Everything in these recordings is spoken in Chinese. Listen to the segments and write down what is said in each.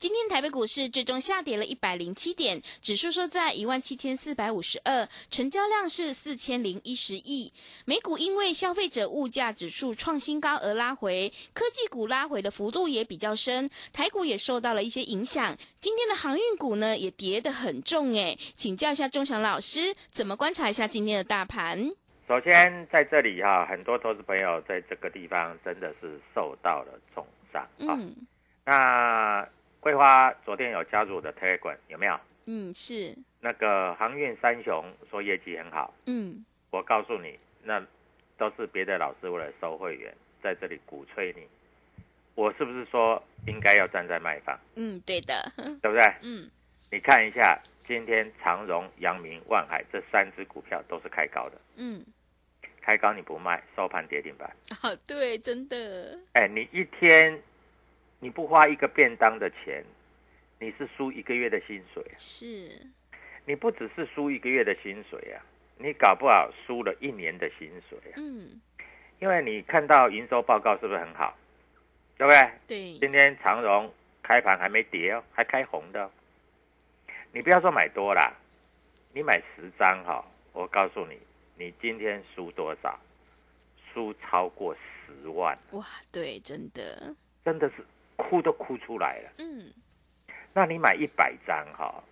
今天台北股市最终下跌了一百零七点，指数收在一万七千四百五十二，成交量是四千零一十亿。美股因为消费者物价指数创新高而拉回，科技股拉回的幅度也比较深，台股也受到了一些影响。今天的航运股呢也跌得很重诶，请教一下钟祥老师，怎么观察一下今天的大盘？首先在这里哈，很多投资朋友在这个地方真的是受到了重伤啊。嗯那桂花昨天有加入我的 Telegram 有没有？嗯，是，那个航运三雄说业绩很好，嗯。我告诉你，那都是别的老师为了收会员在这里鼓吹你。我是不是说应该要站在卖方，嗯，对的，对不对？嗯。你看一下今天长荣、阳明、万海这三只股票都是开高的，嗯，开高你不卖，收盘跌停板。啊，对，真的，哎，你一天你不花一个便当的钱，你是输一个月的薪水啊。是，你不只是输一个月的薪水啊，你搞不好输了一年的薪水啊。嗯，因为你看到营收报告是不是很好，对不对？对，今天长荣开盘还没跌哦，还开红的哦、你不要说买多啦，你买十张哈、我告诉你，你今天输多少？输超过十万，哇，对，真的，真的是哭都哭出来了。嗯，那你买一百张哈，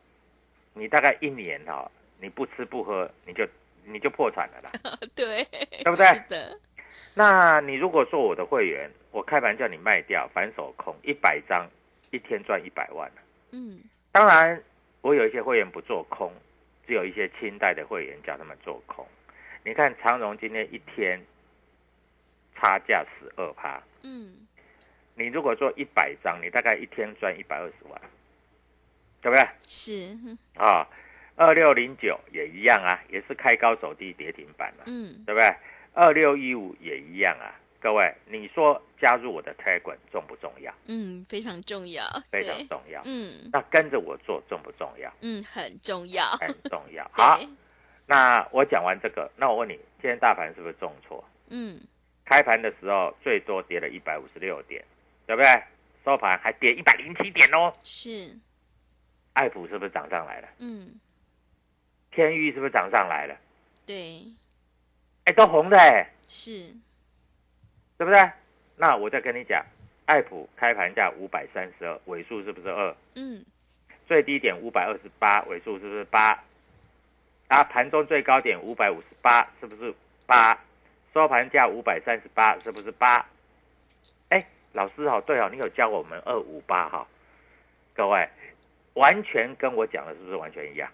你大概一年哈，你不吃不喝，你就你就破产了啦。对，对不对？是的，那你如果做我的会员，我开盘叫你卖掉，反手空一百张，一天赚一百万。嗯，当然，我有一些会员不做空，只有一些清代的会员叫他们做空。你看长荣今天一天差价十二趴，嗯，你如果做一百张，你大概一天赚一百二十万，对不对？是，嗯啊，二六零九也一样啊，也是开高走低跌停板嘛，嗯，对不对？二六一五也一样啊。各位，你说加入我的 Telegram 重不重要？嗯，非常重要，非常重要。嗯那跟着我做重不重要？嗯，很重要，很重要。好，那我讲完这个，那我问你，今天大盘是不是重挫？嗯，开盘的时候最多跌了一百五十六点，对不对？收盘还跌一百零七点哦。是，爱普是不是涨上来了？嗯，天域是不是涨上来了？对，哎，都红的哎，是，对不对？那我再跟你讲，爱普开盘价五百三十二，尾数是不是二？嗯，最低点五百二十八，尾数是不是八？啊，盘中最高点五百五十八，是不是八？收盘价五百三十八，是不是八？哎，老师哦，对哦，你有教我们二五八哈，各位，完全跟我讲的是不是完全一样？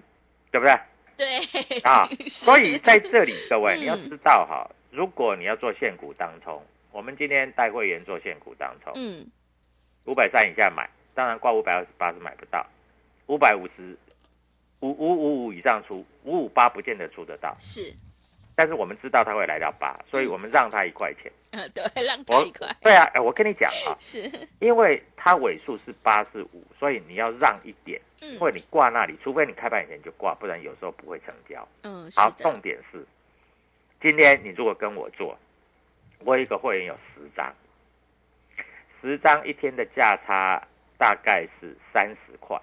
对不对？对啊。所以在这里，各位嗯你要知道哈，如果你要做现股当冲，我们今天带会员做现股当冲，嗯五百三以下买，当然挂五百二十八是买不到，五百五十五五五五以上出，五五八不见得出得到，是，但是我们知道它会来到八，所以我们让它一块钱。嗯 对，让他我一块对啊，哎我跟你讲啊，是，因为它尾数是八是五，所以你要让一点，嗯或者你挂那里，除非你开盘以前就挂，不然有时候不会成交。嗯好重点是，今天你如果跟我做，我有一个会员有十张，十张一天的价差大概是三十块，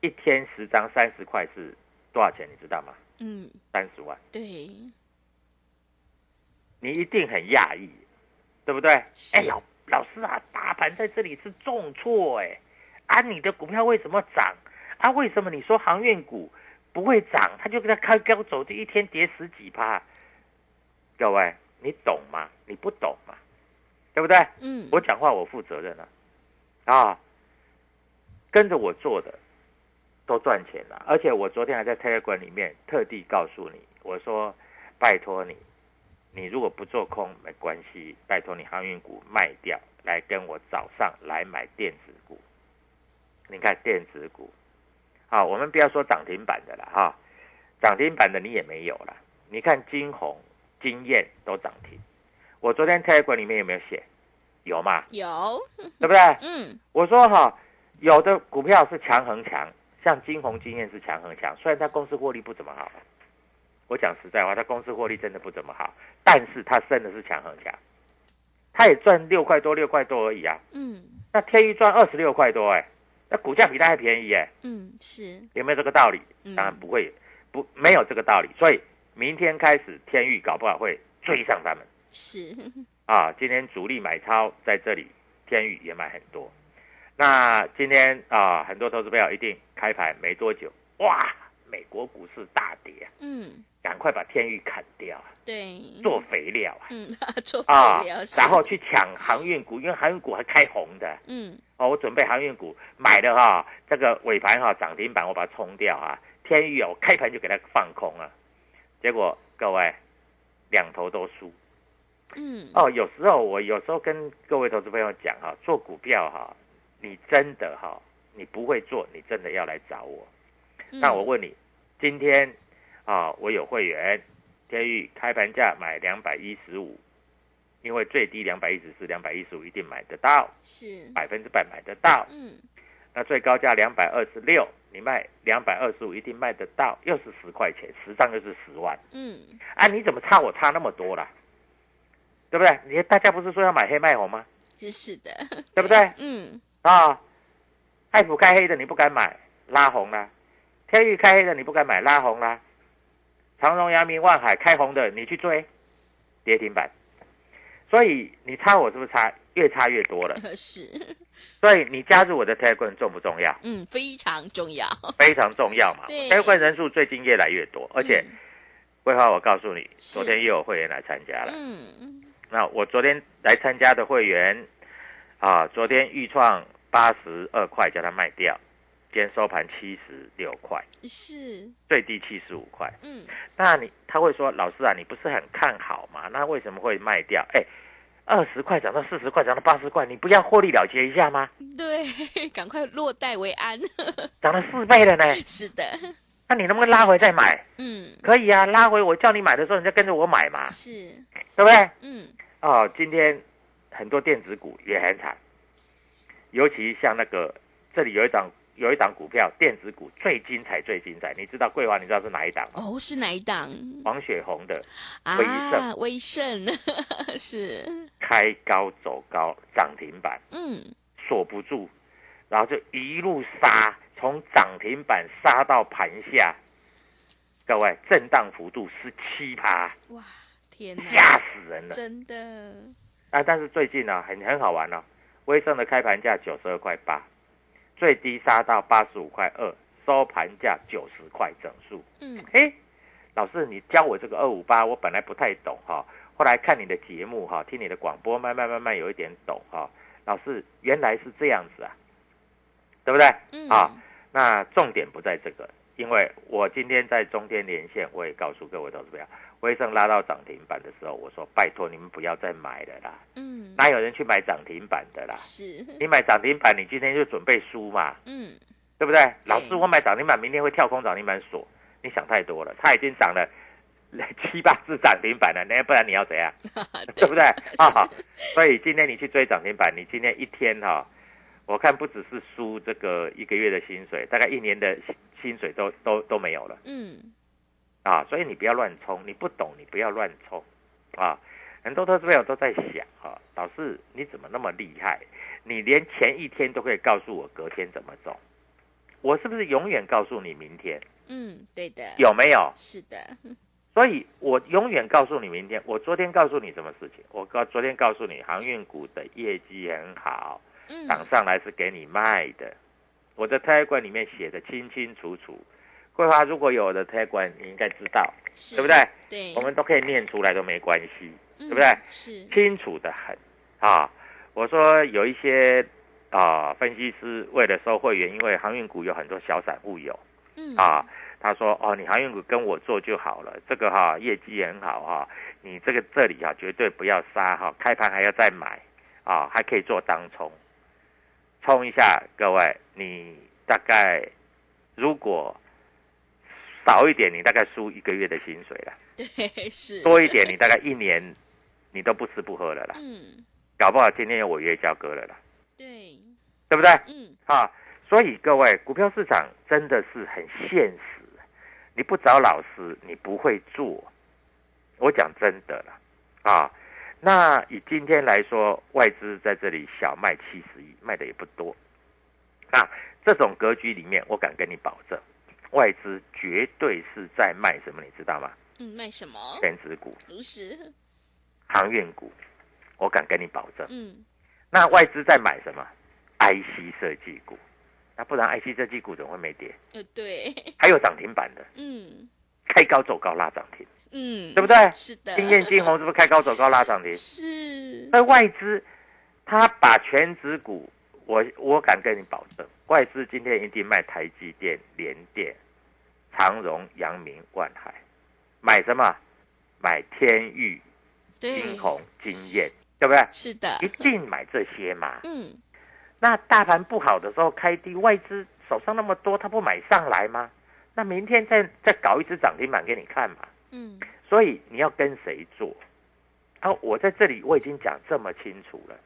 一天十张三十块是多少钱？你知道吗？嗯三十万，对你一定很讶异，对不对？是哎，老老师啊，大盘在这里是重挫哎，啊，你的股票为什么涨？啊，为什么你说航运股不会涨？他就给它开高走，这一天跌十几趴。各位，你懂吗？你不懂吗，对不对？嗯我讲话我负责任啊，啊，跟着我做的都赚钱了，而且我昨天还在 Telegram 里面特地告诉你，我说拜托你，你如果不做空没关系，拜托你航运股卖掉，来跟我早上来买电子股。你看电子股，好，我们不要说涨停板的了哈，涨停板的你也没有了。你看金红、金燕都涨停，我昨天 Telegram 里面有没有写？有嘛？有对不对？嗯我说哈，有的股票是强恒强，像金红经验是强很强，虽然它公司获利不怎么好，我讲实在话，它公司获利真的不怎么好，但是它升的是强很强，它也赚六块多六块多而已啊。嗯那天域赚二十六块多哎、那股价比它还便宜哎、嗯是有没有这个道理？嗯当然不会，不没有这个道理，所以明天开始天域搞不好会追上他们。是啊，今天主力买超在这里，天宇也买很多。那今天啊，很多投资朋友一定开盘没多久，哇，美国股市大跌啊，嗯。赶快把天宇砍掉啊，对。做肥料啊，嗯 做啊肥料，是。然后去抢航运股，因为航运股还开红的。嗯。哦，我准备航运股买了哈，这个尾盘哈涨停板我把它冲掉啊，天宇哦，我开盘就给它放空啊，结果各位两头都输。嗯。哦，有时候我有时候跟各位投资朋友讲哈，做股票哈，你真的哈，你不会做，你真的要来找我。嗯那我问你，今天啊，我有会员，天域开盘价买两百一十五，因为最低两百一十四、两百一十五一定买得到，是百分之百买得到。嗯那最高价两百二十六，你卖两百二十五一定卖得到，又是十块钱，十张又是十万。嗯啊，你怎么差我差那么多啦？对不对？你大家不是说要买黑卖红吗？是是的对不对？嗯啊，爱普开黑的你不敢买，拉红啦；天域开黑的你不敢买，拉红啦；长荣、阳明、万海开红的你去追，跌停板。所以你差我是不是差越差越多了？是所以你加入我的 Telegram 重不重要？嗯非常重要非常重要嘛对！Telegram 人数最近越来越多，而且嗯桂花我告诉你，昨天又有会员来参加了。嗯那我昨天来参加的会员啊，昨天预创八十二块，叫他卖掉，今天收盘七十六块，是最低七十五块。嗯那你他会说，老师啊，你不是很看好吗？那为什么会卖掉？哎，二十块涨到四十块，涨到八十块，你不要获利了结一下吗？对 赶快落袋为安 涨了四倍了呢，是的那你能不能拉回再买？嗯可以啊，拉回我叫你买的时候，你就跟着我买嘛，是对不对？嗯哦，今天很多电子股也很惨，尤其像那个这里有一档有一档股票，电子股最精彩最精彩，你知道桂华你知道是哪一档吗？哦是哪一档？黄雪红的啊威盛。威盛。是。开高走高涨停板。嗯。锁不住，然后就一路杀，从涨停板杀到盘下，各位震荡幅度十七趴，哇天哪。吓死人了。真的啊！但是最近呢、很很好玩哦，威盛的开盘价九十二块八，最低杀到八十五块二，收盘价九十块整数。嗯哎，老师，你教我这个二五八，我本来不太懂哈、后来看你的节目哈、听你的广播，慢慢慢慢有一点懂哈、老师，原来是这样子啊，对不对？嗯啊，那重点不在这个，因为我今天在中天连线，我也告诉各位投资者，威盛拉到涨停板的时候，我说拜托你们不要再买了啦，嗯，哪有人去买涨停板的啦？是，你买涨停板，你今天就准备输嘛，嗯，对不对？老师，我买涨停板，明天会跳空涨停板锁，你想太多了，它已经涨了 七八次涨停板了，那不然你要怎样？对。不对？啊，所以今天你去追涨停板，你今天一天哈、我看不只是输这个一个月的薪水，大概一年的薪薪水都都都没有了。嗯，啊！所以你不要乱冲，你不懂你不要乱冲啊！很多投资朋友都在想啊，老师你怎么那么厉害？你连前一天都可以告诉我隔天怎么走，我是不是永远告诉你明天？嗯，对的，有没有？是的，所以我永远告诉你明天。我昨天告诉你什么事情？我告昨天告诉你航运股的业绩很好，嗯，涨上来是给你卖的。我的推管里面写的清清楚楚。桂花如果有我的推管，你应该知道，是，对不对？对，我们都可以念出来都没关系，对对不对？是，清楚的很啊。我说有一些啊分析师为了收会员，因为航运股有很多小散户有。嗯，啊，他说哦，你航运股跟我做就好了，这个哈、业绩很好哈、你这个这里啊绝对不要杀哈、开盘还要再买啊，还可以做当冲，冲一下，各位，你大概如果少一点，你大概输一个月的薪水了；对，是，多一点，你大概一年你都不吃不喝了啦，嗯，搞不好今天有违约交割了啦，对，对不对？嗯，啊，所以各位，股票市场真的是很现实，你不找老师，你不会做。我讲真的了，啊，那以今天来说，外资在这里小卖七十亿，卖的也不多。那这种格局里面，我敢跟你保证，外资绝对是在卖什么，你知道吗？嗯，卖什么？全职股、如是，航运股，我敢跟你保证。嗯，那外资在买什么？IC 设计股，那不然 IC 设计股怎么会没跌？呃，对，还有涨停板的，嗯开高走高拉涨停，嗯，对不对？是的，金燕、金红是不是开高走高拉涨停？是，那外资他把全指股，我我敢跟你保证，外资今天一定卖台积电、联电、长荣、阳明、万海，买什么？买天域、对，金鸿、金燕，对不对？是的一，定买这些嘛。嗯，那大盘不好的时候开低，外资手上那么多，他不买上来吗？那明天再再搞一只涨停板给你看嘛。嗯，所以你要跟谁做？啊，我在这里我已经讲这么清楚了。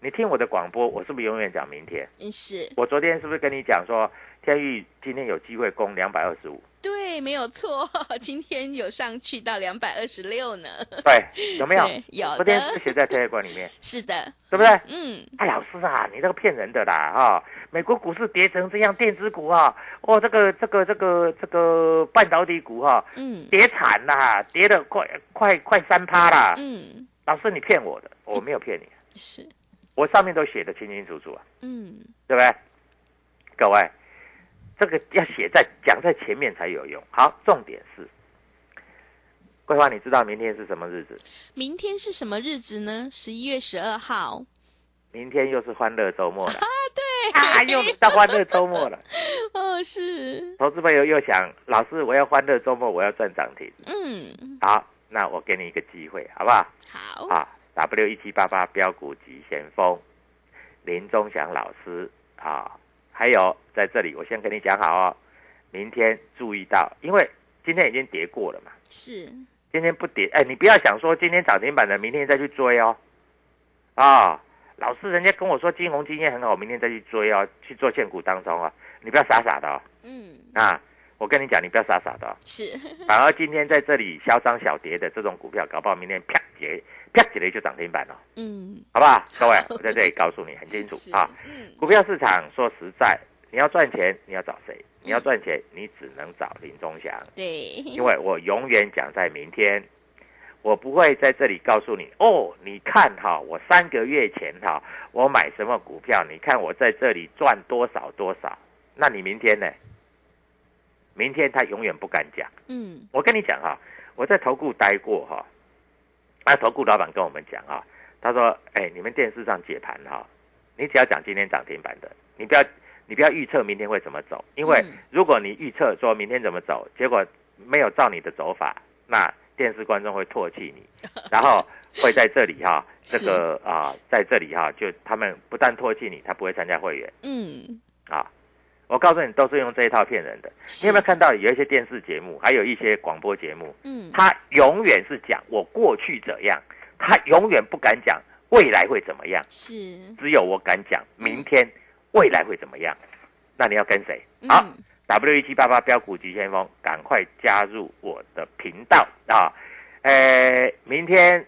你听我的广播，我是不是永远讲明天？嗯是，我昨天是不是跟你讲说，天宇今天有机会攻两百二十五？对，没有错，今天有上去到两百二十六呢，对，有没有？对？有昨天的是写在天管里面，是的，对不对？嗯，哎，老师啊，你这个骗人的啦啊、美国股市跌成这样，电子股啊，哦，这个这个这个这个半导体股哈、嗯，跌惨啦，跌了快快快三趴啦。嗯，老师，你骗我的，我没有骗你，是，我上面都写的清清楚楚啊，嗯，对不对？各位，这个要写在讲在前面才有用。好，重点是，桂花，你知道明天是什么日子？明天是什么日子呢？十一月十二号，明天又是欢乐周末了啊，对，啊，又到欢乐周末了。哦，是，投资朋友又想，老师，我要欢乐周末，我要赚涨停。嗯，好，那我给你一个机会，好不好？好，啊，W 一七八八标股急先锋，林忠祥老师啊，还有在这里，我先跟你讲好哦，明天注意到，因为今天已经跌过了嘛，是，今天不跌，哎，你不要想说今天涨停板的，明天再去追哦，啊，老师，人家跟我说金红经验很好，明天再去追哦，去做现股当中哦，你不要傻傻的哦，嗯，啊，我跟你讲，你不要傻傻的、哦，是，反而今天在这里嚣张小跌的这种股票，搞不好明天啪跌啪起来就涨停板了，嗯，好不好？各位，我在这里告诉你很清楚啊。，嗯，股票市场说实在，你要赚钱，你要找谁？你要赚钱，你只能找林忠祥，对，因为我永远讲在明天，我不会在这里告诉你哦。你看哈，我三个月前哈，我买什么股票？你看我在这里赚多少多少？那你明天呢？明天他永远不敢讲。嗯，我跟你讲哈，我在投顾待过哈，那投顾老板跟我们讲啊，他说，哎，你们电视上解盘哈，你只要讲今天涨停板的，你不要你不要预测明天会怎么走，因为嗯。如果你预测说明天怎么走，结果没有照你的走法，那电视观众会唾弃你，然后会在这里哈，这是个啊，在这里哈，就他们不但唾弃你，他不会参加会员。嗯，啊。我告诉你，都是用这一套骗人的。你有没有看到有一些电视节目，还有一些广播节目，嗯，他永远是讲我过去怎样，他永远不敢讲未来会怎么样，是，只有我敢讲明天未来会怎么样。那你要跟谁？好嗯，，W 一七八八标股急先锋，赶快加入我的频道啊！呃，明天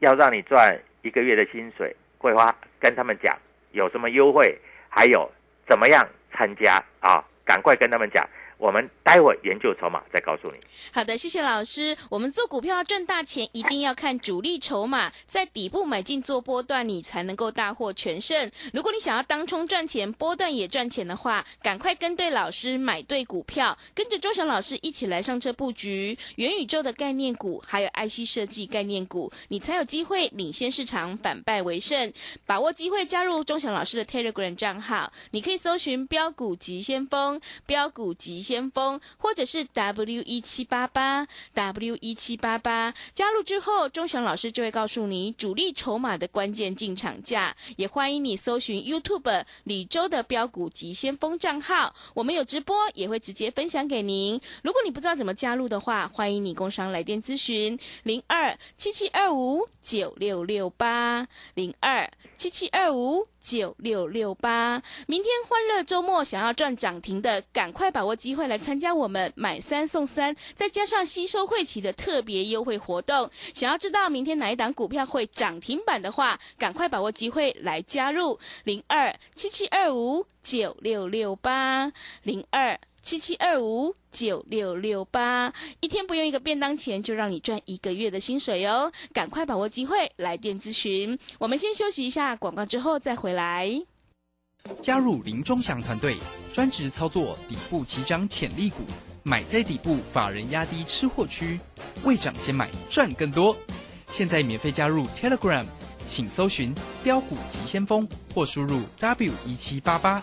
要让你赚一个月的薪水，桂花跟他们讲有什么优惠，还有怎么样参加啊！赶快跟他们讲，我们待会研究筹码再告诉你。好的，谢谢老师。我们做股票要赚大钱，一定要看主力筹码，在底部买进做波段，你才能够大获全胜。如果你想要当冲赚钱，波段也赚钱的话，赶快跟对老师，买对股票，跟着周翔老师一起来上车布局元宇宙的概念股，还有 IC 设计概念股，你才有机会领先市场，反败为胜。把握机会加入钟祥老师的 Telegram 账号，你可以搜寻“标股急先锋”、“标股急先锋”，或者是 W 一七八八 W 一七八八。加入之后，钟祥老师就会告诉你主力筹码的关键进场价。也欢迎你搜寻 YouTube 李周的标股及先锋账号，我们有直播，也会直接分享给您。如果你不知道怎么加入的话，欢迎你工商来电咨询零二七七二五九六六八零二七七二五九六六八。明天欢乐周末，想要赚涨停的，赶快把握机会来参加我们买三送三，再加上吸收会期的特别优惠活动。想要知道明天哪一档股票会涨停板的话，赶快把握机会来加入零二七七二五九六六八零二。七七二五九六六八，一天不用一个便当钱，就让你赚一个月的薪水哦！赶快把握机会，来电咨询。我们先休息一下广告，之后再回来。加入林中祥团队，专职操作底部起涨潜力股，买在底部，法人压低吃货区，未涨先买赚更多。现在免费加入 Telegram，请搜寻“标股急先锋”或输入 W 一七八八，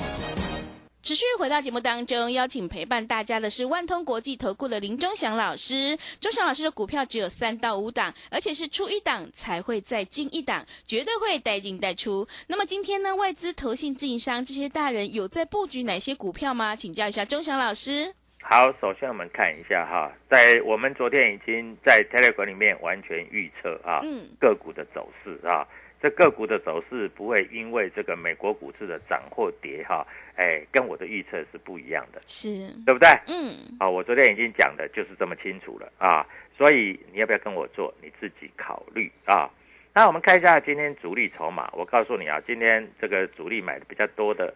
持续回到节目当中，邀请陪伴大家的是万通国际投顾的林忠祥老师。忠祥老师的股票只有三到五档，而且是出一档才会再进一档，绝对会带进带出。那么今天呢，外资、投信、自营商这些大人有在布局哪些股票吗？请教一下忠祥老师。好，首先我们看一下哈，在我们昨天已经在 Telegram 里面完全预测啊，嗯个股的走势啊，这个股的走势不会因为这个美国股市的涨或跌哈，哎，跟我的预测是不一样的，是，对不对？嗯，啊，我昨天已经讲的就是这么清楚了啊，所以你要不要跟我做，你自己考虑啊。那我们看一下今天主力筹码，我告诉你啊，今天这个主力买的比较多的，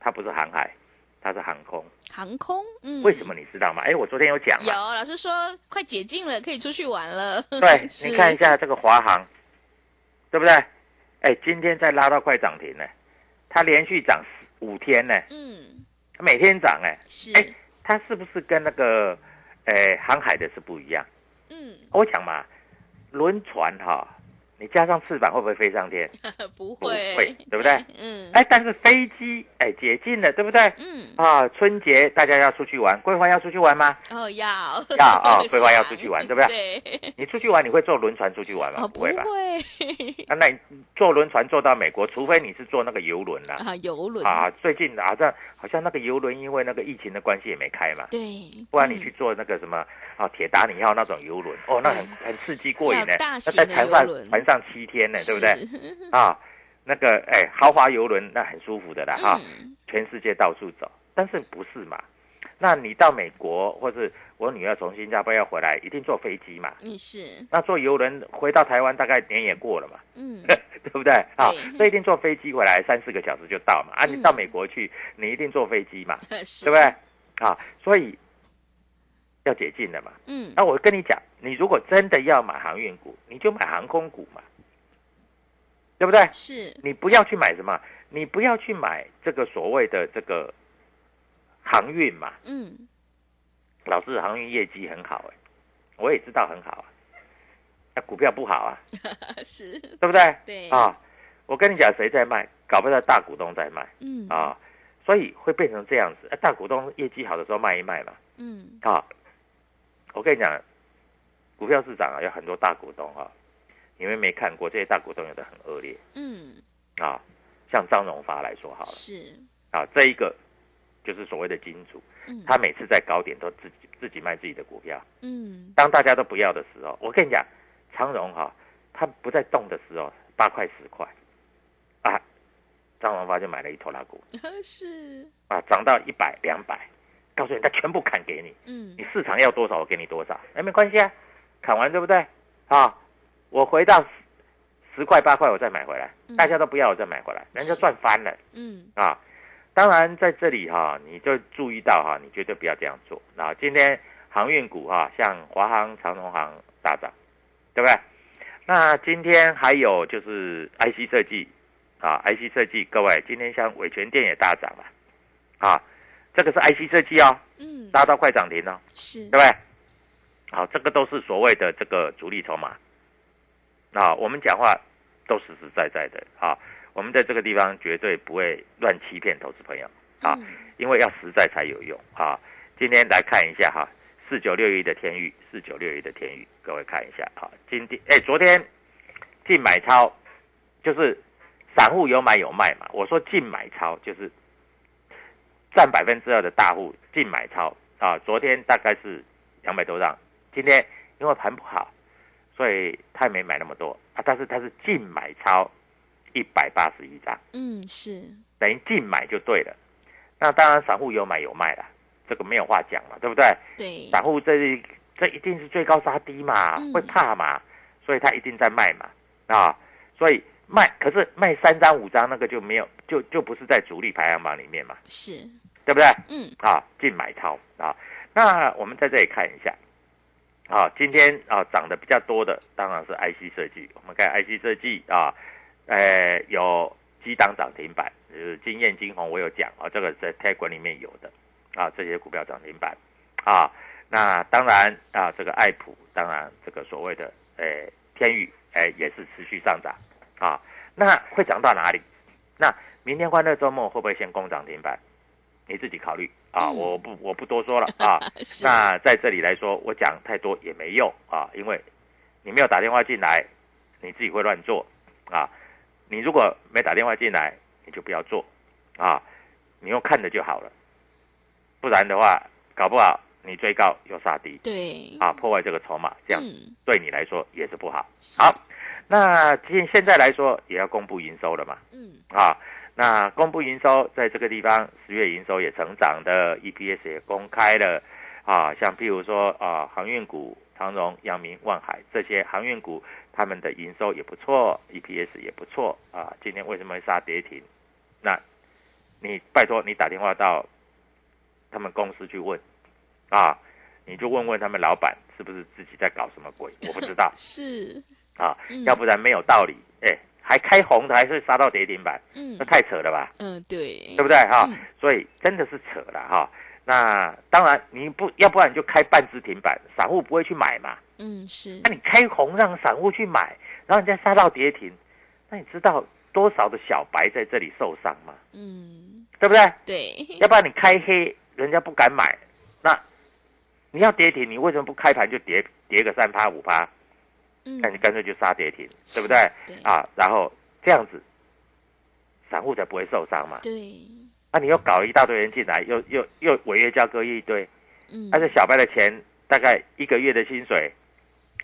它不是航海，它是航空。航空，嗯，为什么你知道吗？哎，我昨天有讲有。老师说快解禁了，可以出去玩了。对，你看一下这个华航，对不对？哎，今天再拉到快涨停呢，它连续涨五天呢，嗯，每天涨哎，是，哎它是不是跟那个，哎，航海的是不一样？嗯，我讲嘛，轮船哈、你加上翅膀会不会飞上天？不 不会，会，对不对？嗯，哎，但是飞机哎解禁了，对不对？嗯，啊，春节大家要出去玩，桂花要出去玩吗？哦，要要啊桂花要出去玩 对不对对，你出去玩你会坐轮船出去玩吗？哦，不会吧？会啊，那你坐轮船坐到美国，除非你是坐那个游轮啦。啊，游轮啊，最近好像好像那个游轮因为那个疫情的关系也没开嘛，对，不然你去坐那个什么啊铁达尼号那种游轮，哦，那很很刺激过瘾呢。要大那型的游轮船上七天呢，对不对？啊，那个哎豪华游轮那很舒服的啦哈，嗯，全世界到处走，但是不是嘛？那你到美国或是我女儿从新加坡要回来，一定坐飞机嘛？你是，那坐游轮回到台湾大概年也过了嘛？嗯，对不对？啊对，所以一定坐飞机回来三四个小时就到嘛。啊，嗯你到美国去，你一定坐飞机嘛，是，对不对？啊，所以要解禁了嘛。嗯，那我跟你讲，你如果真的要买航运股，你就买航空股嘛，对不对？是，你不要去买什么，你不要去买这个所谓的这个航运嘛，嗯，老师航运业绩很好哎，我也知道很好啊，那股票不好啊，是，对不对？对，啊，我跟你讲，谁在卖？搞不到大股东在卖。嗯，啊，所以会变成这样子。大股东业绩好的时候卖一卖嘛，嗯，啊，我跟你讲，股票市场啊有很多大股东啊，你们没看过这些大股东有的很恶劣嗯，啊，像张荣发来说好了是，啊，这一个就是所谓的金主，嗯，他每次在高点都自己自己卖自己的股票，嗯，当大家都不要的时候，我跟你讲，长荣哈、他不在动的时候，八块十块，啊，张荣发就买了一头拉股 是，啊，涨到一百两百，告诉你他全部砍给你，嗯你，市场要多少我给你多少，哎没关系啊，砍完对不对？啊，我回到十十块八块我再买回来，嗯大家都不要我再买回来，人家赚翻了。嗯，啊。当然，在这里哈、你就注意到哈、你绝对不要这样做。那今天航运股哈、像华航、长荣航大涨，对不对？那今天还有就是 IC 设计啊，IC 设计，各位今天像伟全电也大涨了啊，这个是 IC 设计哦，嗯，拉到快涨停哦，是对，不对？好，这个都是所谓的这个主力筹码。啊，我们讲话都实实在在的啊，我们在这个地方绝对不会乱欺骗投资朋友啊，嗯因为要实在才有用啊。今天来看一下哈，四九六一的天域，四九六一的天域，各位看一下啊，今天哎，昨天净买超就是散户有买有卖嘛，我说净买超就是占百分之二的大户净买超啊，昨天大概是两百多张，今天因为盘不好，所以他也没买那么多啊，但是他是净买超一百八十一张，嗯，是，等于净买就对了。那当然散户有买有卖啦，这个没有话讲嘛，对不对？对，散户这这一定是最高杀低嘛嗯，会怕嘛，所以他一定在卖嘛啊，所以卖可是卖三张五张那个就没有就就不是在主力排行榜里面嘛，是，对不对？嗯，啊，净买超啊。那我们在这里看一下，啊，今天啊涨得比较多的当然是 IC 设计。我们看 IC 设计啊，呃，有几档涨停板，呃，金燕、金红我有讲啊，这个在 T 管里面有的啊，这些股票涨停板啊。那当然啊，这个爱普，当然这个所谓的呃天宇，哎、也是持续上涨啊。那会涨到哪里？那明天欢乐周末会不会先攻涨停板？你自己考虑啊，嗯我不我不多说了 啊。那在这里来说，我讲太多也没用啊，因为你没有打电话进来，你自己会乱做啊。你如果没打电话进来，你就不要做啊，你用看着就好了。不然的话，搞不好你追高又杀低对，啊，破坏这个筹码，这样嗯，对你来说也是不好。好，那现现在来说也要公布营收了嘛，嗯，啊，那公布营收在这个地方，十月营收也成长的，EPS 也公开了，啊，像譬如说啊，航运股长荣、阳明、万海这些航运股，他们的营收也不错，EPS 也不错啊。今天为什么会杀跌停？那你拜托你打电话到他们公司去问啊，你就问问他们老板是不是自己在搞什么鬼？我不知道 是，啊嗯，要不然没有道理，哎，还开红的，还是杀到跌停板，嗯那，太扯了吧？嗯，对，对不对哈、嗯所以真的是扯了哈。那当然，你不要不然你就开半只停板，散户不会去买嘛。嗯，是那，你开红让散户去买，然后人家杀到跌停，那你知道多少的小白在这里受伤吗？嗯，对不对？对，要不然你开黑，人家不敢买。那你要跌停，你为什么不开盘就跌跌个三趴五趴？嗯那你干脆就杀跌停，对不是对？对啊，然后这样子，散户才不会受伤嘛。对，那、你又搞一大堆人进来，又又又违约交割一堆，嗯，但是小白的钱大概一个月的薪水，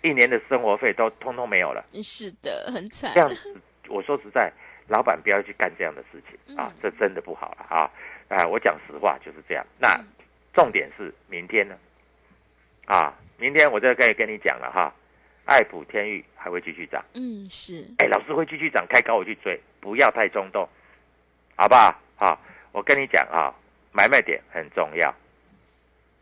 一年的生活费都通通没有了。是的，很惨这，样子，我说实在，老板不要去干这样的事情啊嗯，这真的不好了啊！啊，我讲实话就是这样。那嗯重点是明天呢？啊，明天我就可以跟你讲了哈，爱普天域还会继续涨。嗯，是，哎，老师会继续涨，开高我去追，不要太冲动，好不好？好，我跟你讲啊，买卖点很重要。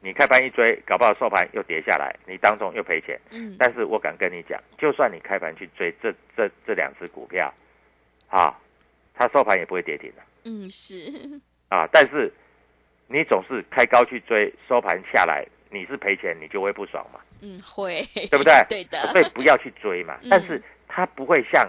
你开盘一追，搞不好收盘又跌下来，你当中又赔钱。嗯，但是我敢跟你讲，就算你开盘去追这这这两只股票，啊，它收盘也不会跌停的嗯，是，啊。但是你总是开高去追，收盘下来你是赔钱，你就会不爽嘛，嗯，会，对不对？对的，所以不要去追嘛。嗯。但是它不会像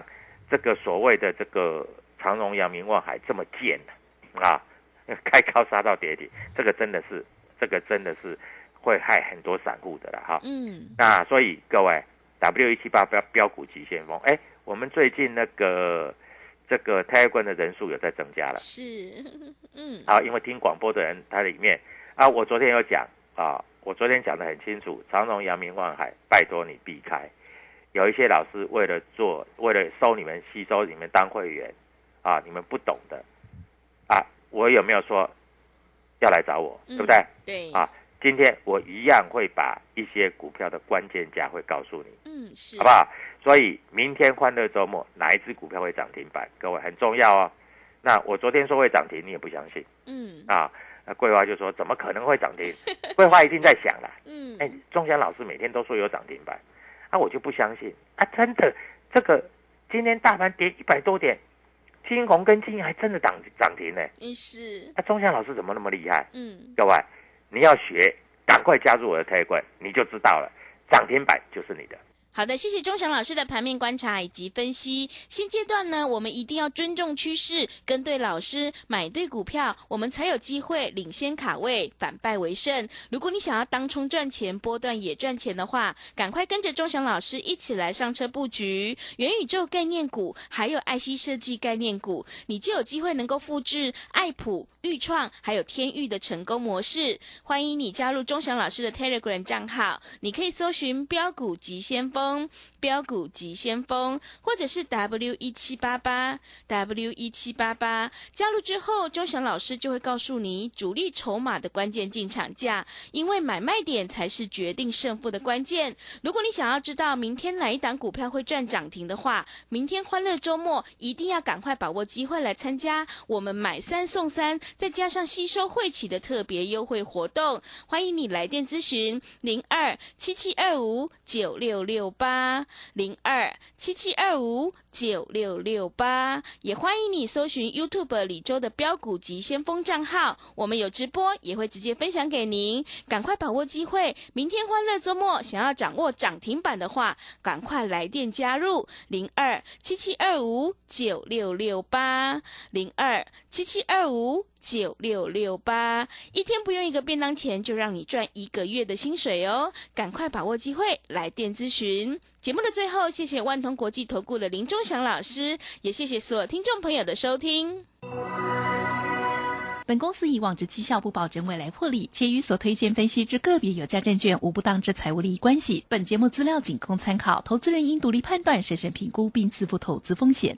这个所谓的这个长荣、阳明、望海这么贱的啊，开高杀到跌停，这个真的是，这个真的是会害很多散户的了哈。嗯，那所以各位，W 一七八标标股急先锋，哎，我们最近那个这个泰冠的人数有在增加了。是，嗯，啊，因为听广播的人，他里面啊，我昨天有讲啊，我昨天讲的很清楚，长荣、阳明、万海，拜托你避开。有一些老师为了做，为了收你们、吸收你们当会员啊，你们不懂的啊，我有没有说要来找我，嗯对不对？对，啊，今天我一样会把一些股票的关键价会告诉你，嗯，是，好不好？所以明天欢乐周末哪一只股票会涨停板？各位很重要哦。那我昨天说会涨停，你也不相信嗯，啊？那桂花就说怎么可能会涨停？桂花一定在想啦，嗯，哎，钟祥老师每天都说有涨停板，啊，我就不相信啊！真的，这个今天大盘跌一百多点，金红跟金还真的涨涨停呢。嗯是，啊，钟祥老师怎么那么厉害？嗯，各位，你要学，赶快加入我的特会，你就知道了，涨停板就是你的。好的，谢谢钟祥老师的盘面观察以及分析。现阶段呢，我们一定要尊重趋势，跟对老师，买对股票，我们才有机会领先卡位，反败为胜。如果你想要当冲赚钱，波段也赚钱的话，赶快跟着钟祥老师一起来上车布局元宇宙概念股，还有爱惜设计概念股，你就有机会能够复制爱普、豫创还有天域的成功模式。欢迎你加入钟祥老师的 Telegram 账号，你可以搜寻标股急先锋。标股急先锋，或者是 W 一七八八 W 一七八八，加入之后，钟祥老师就会告诉你主力筹码的关键进场价，因为买卖点才是决定胜负的关键。如果你想要知道明天哪一档股票会赚涨停的话，明天欢乐周末一定要赶快把握机会来参加我们买三送三，再加上吸收会期的特别优惠活动。欢迎你来电咨询零二七七二五九六六八零二七七二五九六六八，也欢迎你搜寻 YouTube 李周的标股及先锋账号，我们有直播，也会直接分享给您。赶快把握机会，明天欢乐周末，想要掌握涨停板的话，赶快来电加入零二七七二五九六六八零二七七二五九六六八，一天不用一个便当钱，就让你赚一个月的薪水哦！赶快把握机会，来电咨询。节目的最后，谢谢万通国际投顾的林忠祥老师，也谢谢所有听众朋友的收听。本公司以往之绩效不保证未来获利，且与所推荐分析之个别有价证券无不当之财务利益关系。本节目资料仅供参考，投资人应独立判断、审慎评估并自负投资风险。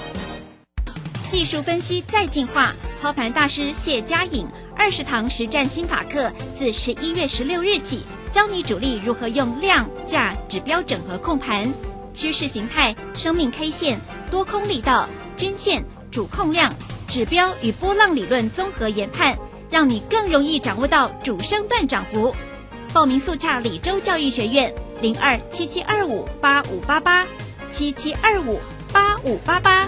技术分析再进化，操盘大师谢佳颖二十堂实战心法课，自十一月十六日起，教你主力如何用量价指标整合控盘，趋势形态、生命 K 线、多空力道、均线、主控量、指标与波浪理论综合研判，让你更容易掌握到主升段涨幅。报名速洽李州教育学院零二七七二五八五八八七七二五八五八八。